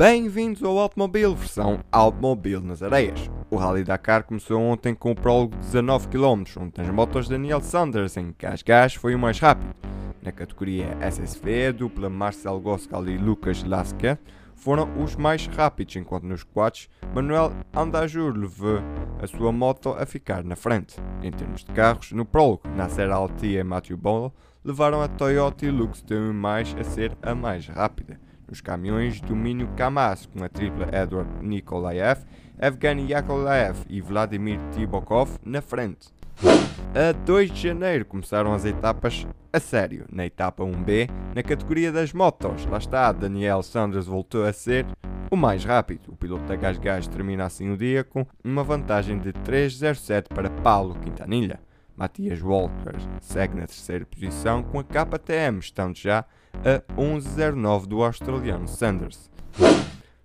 Bem-vindos ao Automobile, versão Automobile nas areias. O Rally Dakar começou ontem com o prólogo de 19 km, onde as motos Daniel Sanders em Casgas foi o mais rápido. Na categoria SSV, a dupla Marcel Goscal e Lucas Lasker foram os mais rápidos, enquanto nos quads, Manuel Andajur levou a sua moto a ficar na frente. Em termos de carros, no prólogo, Nasser Altia e Matthew Ball levaram a Toyota Hilux D1+, a ser a mais rápida. Nos caminhões, domínio Kamaz com a tripla Edward Nikolaev, Evgeny Yakovlev e Vladimir Tibokov na frente. A 2 de janeiro começaram as etapas a sério. Na etapa 1B, na categoria das motos, lá está, Daniel Sanders voltou a ser o mais rápido. O piloto da Gas Gas termina assim o dia com uma vantagem de 3.07 para Paulo Quintanilha. Matias Walker segue na terceira posição com a KTM, estando já a 11.09 do australiano Sanders.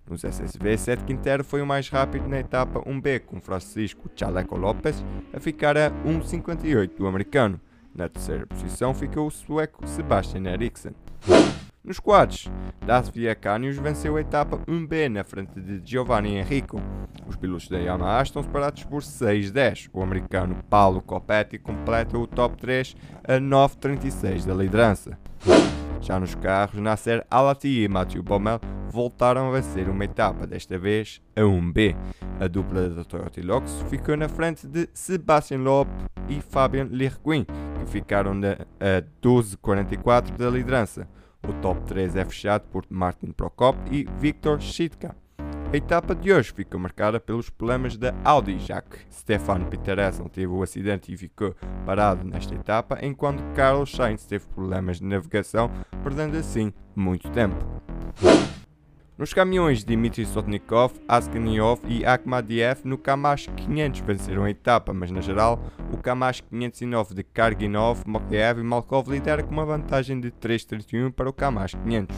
Nos SSV, Seth Quintero foi o mais rápido na etapa 1B, com Francisco Chaleco Lopes a ficar a 1.58 do americano. Na terceira posição ficou o sueco Sebastian Eriksson. Nos quadros, Dacia Canius venceu a etapa 1B na frente de Giovanni Enrico. Os pilotos da Yamaha estão separados por 6-10. O americano Paulo Copetti completa o top 3 a 9.36 da liderança. Já nos carros, Nasser Alati e Mathieu Baumel voltaram a vencer uma etapa, desta vez a 1B. A dupla da Toyota Hilux ficou na frente de Sebastian Loeb e Fabian Lerquin, que ficaram a 12.44 da liderança. O top 3 é fechado por Martin Prokop e Viktor Shitka. A etapa de hoje ficou marcada pelos problemas da Audi, já que Stefan Peterson teve o acidente e ficou parado nesta etapa, enquanto Carlos Sainz teve problemas de navegação, perdendo assim muito tempo. Nos caminhões, Dmitry Sotnikov, Askaniov e Akhmadiev no Kamash 500 venceram a etapa, mas na geral, o Kamash 509 de Karginov, Mokiev e Malkov lidera com uma vantagem de 3.31 para o Kamash 500.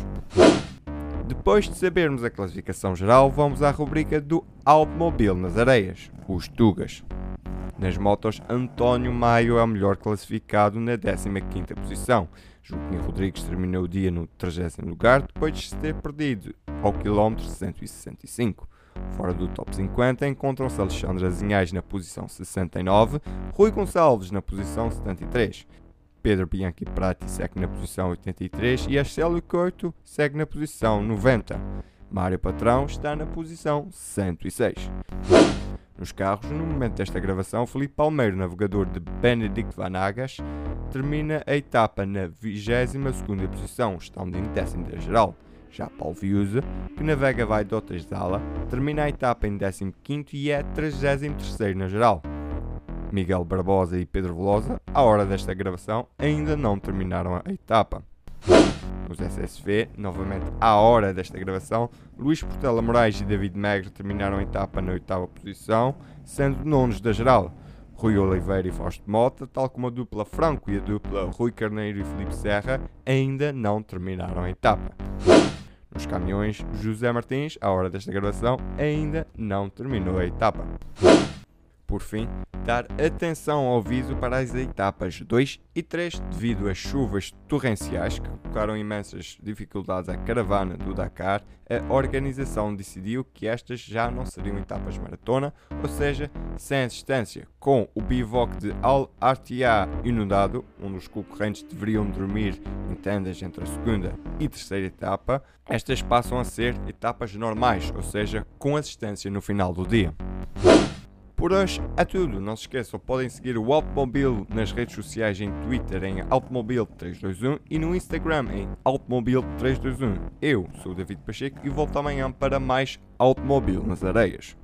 Depois de sabermos a classificação geral, vamos à rubrica do automóvel nas areias, os Tugas. Nas motos, António Maio é o melhor classificado na 15ª posição. Joaquim Rodrigues terminou o dia no 30 lugar, depois de se ter perdido ao quilómetro 165. Fora do top 50 encontram-se Alexandre Azinhais na posição 69, Rui Gonçalves na posição 73. Pedro Bianchi Prati segue na posição 83 e Arcélio Couto segue na posição 90. Mário Patrão está na posição 106. Nos carros, no momento desta gravação, Felipe Palmeiro, navegador de Benedict Van Agas, termina a etapa na 22ª posição, estando em décimo da geral. Já Paulo Viusa, que navega vai de outras Zala, termina a etapa em 15º e é 33º na geral. Miguel Barbosa e Pedro Velosa, à hora desta gravação, ainda não terminaram a etapa. Nos SSV, novamente à hora desta gravação, Luís Portela Moraes e David Megre terminaram a etapa na oitava posição, sendo nonos da geral. Rui Oliveira e Fausto Mota, tal como a dupla Franco e a dupla Rui Carneiro e Felipe Serra, ainda não terminaram a etapa. Nos caminhões, José Martins, à hora desta gravação, ainda não terminou a etapa. Por fim, dar atenção ao aviso para as etapas 2 e 3 devido às chuvas torrenciais que colocaram imensas dificuldades à caravana do Dakar. A organização decidiu que estas já não seriam etapas maratona, ou seja, sem assistência, com o bivoque de Al Artia inundado, onde os concorrentes deveriam dormir em tendas entre a segunda e terceira etapa. Estas passam a ser etapas normais, ou seja, com assistência no final do dia. Por hoje é tudo. Não se esqueçam, podem seguir o Automobile nas redes sociais em Twitter em Automobile321 e no Instagram em Automobile321. Eu sou o David Pacheco e volto amanhã para mais Automobile nas areias.